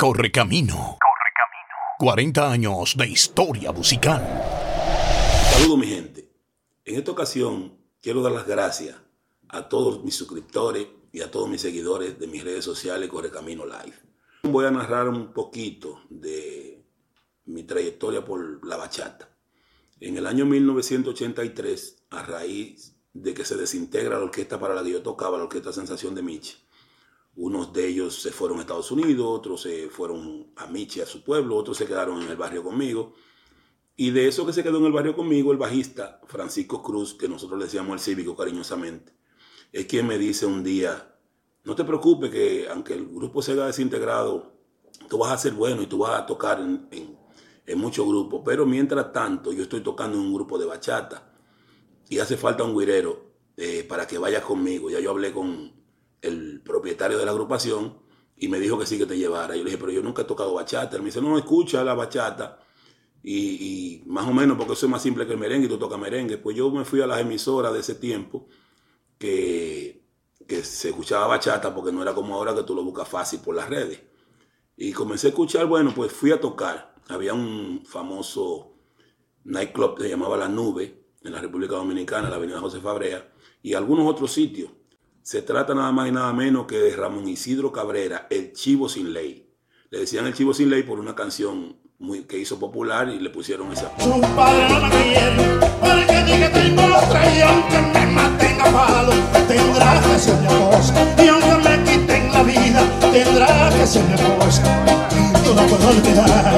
Correcamino. Correcamino. 40 años de historia musical. Saludos mi gente. En esta ocasión quiero dar las gracias a todos mis suscriptores y a todos mis seguidores de mis redes sociales Correcamino Live. Voy a narrar un poquito de mi trayectoria por la bachata. En el año 1983, a raíz de que se desintegra la orquesta para la que yo tocaba, la Orquesta Sensación de Michi, unos de ellos se fueron a Estados Unidos, otros se fueron a Michi, a su pueblo, otros se quedaron en el barrio conmigo. Y de eso que se quedó en el barrio conmigo, el bajista Francisco Cruz, que nosotros le decíamos el cívico cariñosamente, es quien me dice un día, no te preocupes que aunque el grupo se haya desintegrado, tú vas a ser bueno y tú vas a tocar en, en muchos grupos. Pero mientras tanto, yo estoy tocando en un grupo de bachata y hace falta un guirero eh, para que vaya conmigo. Ya yo hablé con el propietario de la agrupación y me dijo que sí que te llevara. Yo le dije, pero yo nunca he tocado bachata. Él me dice, no, escucha la bachata. Y, más o menos porque eso es más simple que el merengue y tú tocas merengue. Pues yo me fui a las emisoras de ese tiempo que, que se escuchaba bachata porque no era como ahora que tú lo buscas fácil por las redes. Y comencé a escuchar, bueno, pues fui a tocar. Había un famoso nightclub que se llamaba La Nube en la República Dominicana, la avenida José Fabrea, y algunos otros sitios. Se trata nada más y nada menos que de Ramón Isidro Cabrera, el Chivo Sin Ley. Le decían el Chivo Sin Ley por una canción muy, que hizo popular y le pusieron esa. Su padre no me quiere, porque diga que y aunque me maten a palo, tendrá que ser mi esposa. Y aunque me quiten la vida, tendrá que ser mi esposa. No lo puedo olvidar.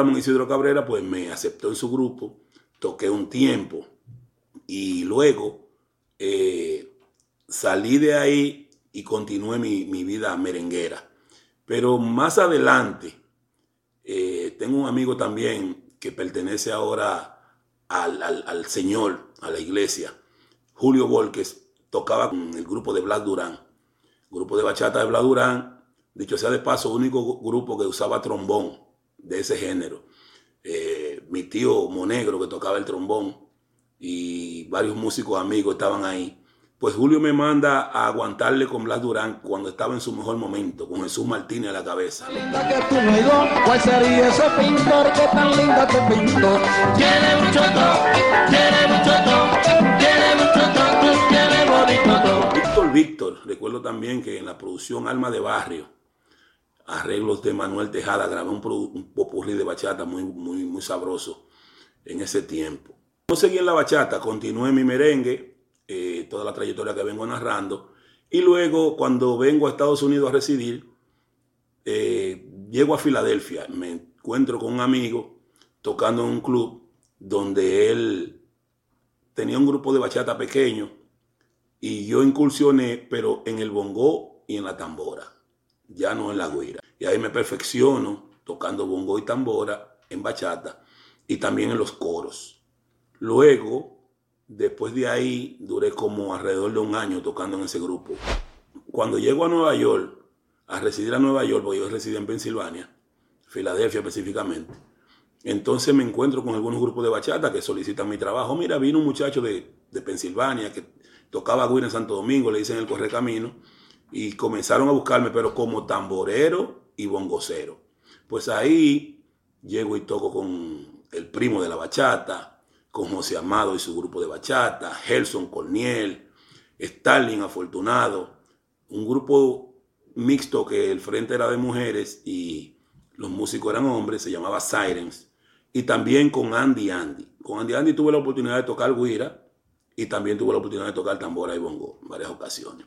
Ramón Isidro Cabrera, pues me aceptó en su grupo, toqué un tiempo y luego eh, salí de ahí y continué mi, vida merenguera. Pero más adelante, eh, tengo un amigo también que pertenece ahora al, Señor, a la iglesia, Julio Volques, tocaba con el grupo de Blas Durán, grupo de bachata de Blas Durán, dicho sea de paso, único grupo que usaba trombón de ese género. Eh, mi tío Monegro que tocaba el trombón y varios músicos amigos estaban ahí. Pues Julio me manda a aguantarle con Blas Durán cuando estaba en su mejor momento, con Jesús Martínez a la cabeza. ¿Cuál sería ese pintor que tan linda te pintó? Tiene mucho tiene mucho tiene mucho tiene bonito Víctor Víctor, recuerdo también que en la producción Alma de Barrio, arreglos de Manuel Tejada, grabé un, un popurrí de bachata muy, muy, sabroso en ese tiempo. No seguí en la bachata, continué mi merengue, eh, toda la trayectoria que vengo narrando. Y luego, cuando vengo a Estados Unidos a residir, eh, llego a Filadelfia, me encuentro con un amigo tocando en un club donde él tenía un grupo de bachata pequeño y yo incursioné, pero en el bongo y en la tambora, ya no en la guira. Y ahí me perfecciono tocando bongo y tambora en bachata y también en los coros. Luego Después de ahí duré como alrededor de un año tocando en ese grupo. Cuando llego a Nueva York, a residir a Nueva York, porque yo residí en Pensilvania, Filadelfia específicamente, entonces me encuentro con algunos grupos de bachata que solicitan mi trabajo. Mira, vino un muchacho de, de Pensilvania que tocaba guira en Santo Domingo, le dicen el Correcamino, y comenzaron a buscarme, pero como tamborero y bongocero. Pues ahí llego y toco con el primo de la bachata, con José Amado y su grupo de bachata, Gelson Corniel, Stalin Afortunado, un grupo mixto que el frente era de mujeres y los músicos eran hombres, se llamaba Sirens, y también con Andy Andy. Con Andy Andy tuve la oportunidad de tocar guira y también tuve la oportunidad de tocar tambora y bongo en varias ocasiones.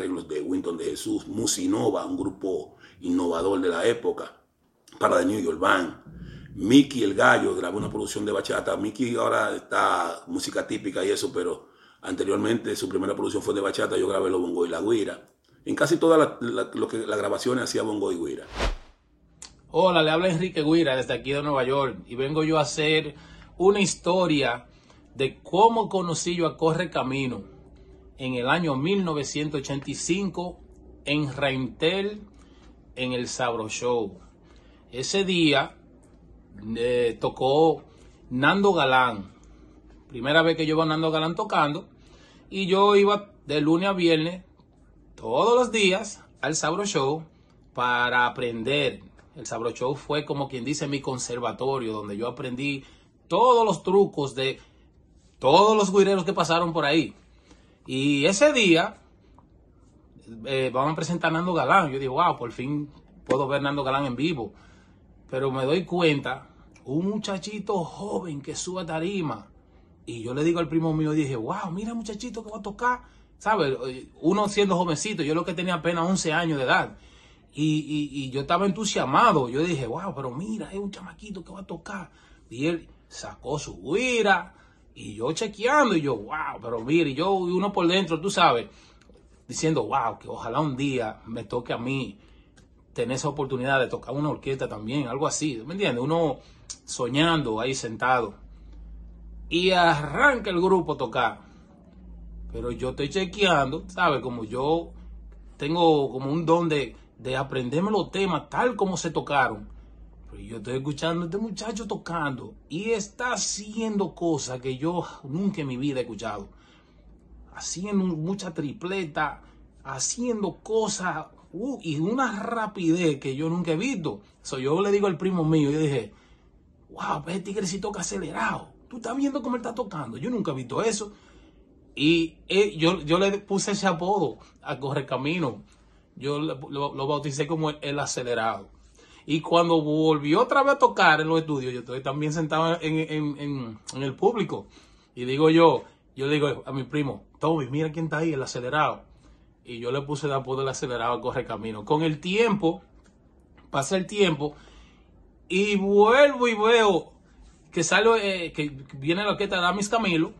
arreglos de Winton de Jesús, Musinova, un grupo innovador de la época, para The New York Band. Mickey el Gallo grabó una producción de bachata. Mickey ahora está música típica y eso, pero anteriormente su primera producción fue de bachata. Yo grabé los bongo y la guira. En casi todas las grabaciones hacía bongo y guira. Hola, le habla Enrique Guira desde aquí de Nueva York y vengo yo a hacer una historia de cómo conocí yo a Corre Camino en el año 1985 en Reintel en el Sabro Show. Ese día eh, tocó Nando Galán. Primera vez que yo iba a Nando Galán tocando. Y yo iba de lunes a viernes, todos los días, al Sabro Show para aprender. El Sabro Show fue como quien dice mi conservatorio, donde yo aprendí todos los trucos de todos los guireros que pasaron por ahí. Y ese día eh, vamos a presentar a Nando Galán. Yo digo, wow, por fin puedo ver Nando Galán en vivo. Pero me doy cuenta, un muchachito joven que sube a tarima. Y yo le digo al primo mío, dije, wow, mira muchachito que va a tocar. ¿Sabes? Uno siendo jovencito, yo lo que tenía apenas 11 años de edad. Y, yo estaba entusiasmado. Yo dije, wow, pero mira, es un chamaquito que va a tocar. Y él sacó su guira. Y yo chequeando, y yo, wow, pero mira, y yo, uno por dentro, tú sabes, diciendo, wow, que ojalá un día me toque a mí tener esa oportunidad de tocar una orquesta también, algo así, ¿me entiendes? Uno soñando ahí sentado. Y arranca el grupo a tocar. Pero yo estoy chequeando, ¿sabes? Como yo tengo como un don de, de aprenderme los temas tal como se tocaron. Pero yo estoy escuchando a este muchacho tocando y está haciendo cosas que yo nunca en mi vida he escuchado. Haciendo mucha tripleta, haciendo cosas uh, y una rapidez que yo nunca he visto. So, yo le digo al primo mío, yo dije, wow, este tigre si toca acelerado. Tú estás viendo cómo él está tocando. Yo nunca he visto eso. Y eh, yo, yo le puse ese apodo a Correcamino. Yo lo, bauticé como el, acelerado. Y cuando volvió otra vez a tocar en los estudios, yo estoy también sentado en, el público. Y digo yo, yo digo a mi primo, Toby, mira quién está ahí, el acelerado y yo le puse de apodo el acelerado a corre camino. Con el tiempo, pasa el tiempo y vuelvo y veo que sale, eh, que viene la orquesta de Damis Camilo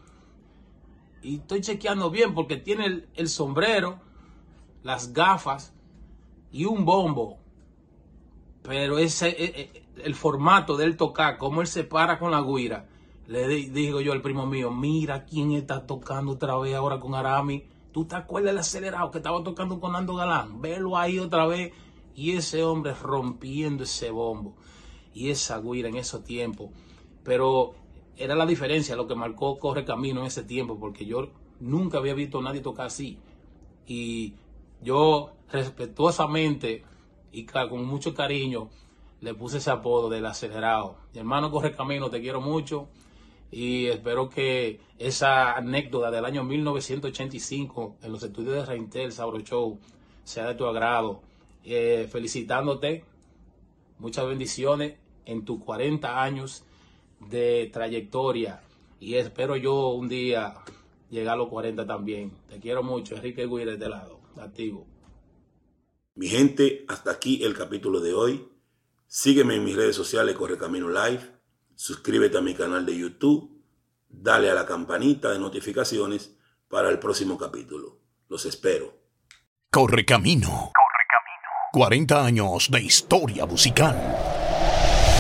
y estoy chequeando bien porque tiene el, sombrero, las gafas y un bombo. Pero ese, eh, eh, el formato del tocar, cómo él se para con la guira, le digo yo al primo mío, mira quién está tocando otra vez ahora con Arami ¿Tú te acuerdas del acelerado que estaba tocando con Nando Galán? Velo ahí otra vez. Y ese hombre rompiendo ese bombo. Y esa guira en esos tiempos. Pero era la diferencia, lo que marcó Corre Camino en ese tiempo, porque yo nunca había visto a nadie tocar así. Y yo respetuosamente y con mucho cariño le puse ese apodo del acelerado. Hermano Corre Camino, te quiero mucho y espero que esa anécdota del año 1985 en los estudios de Reintel Sabro Show sea de tu agrado. Eh, felicitándote, muchas bendiciones en tus 40 años de trayectoria y espero yo un día llegar a los 40 también. Te quiero mucho, Enrique Guir de este lado, activo. Mi gente, hasta aquí el capítulo de hoy. Sígueme en mis redes sociales Correcamino Live suscríbete a mi canal de YouTube, dale a la campanita de notificaciones para el próximo capítulo. Los espero. Corre camino. Corre camino. 40 años de historia musical.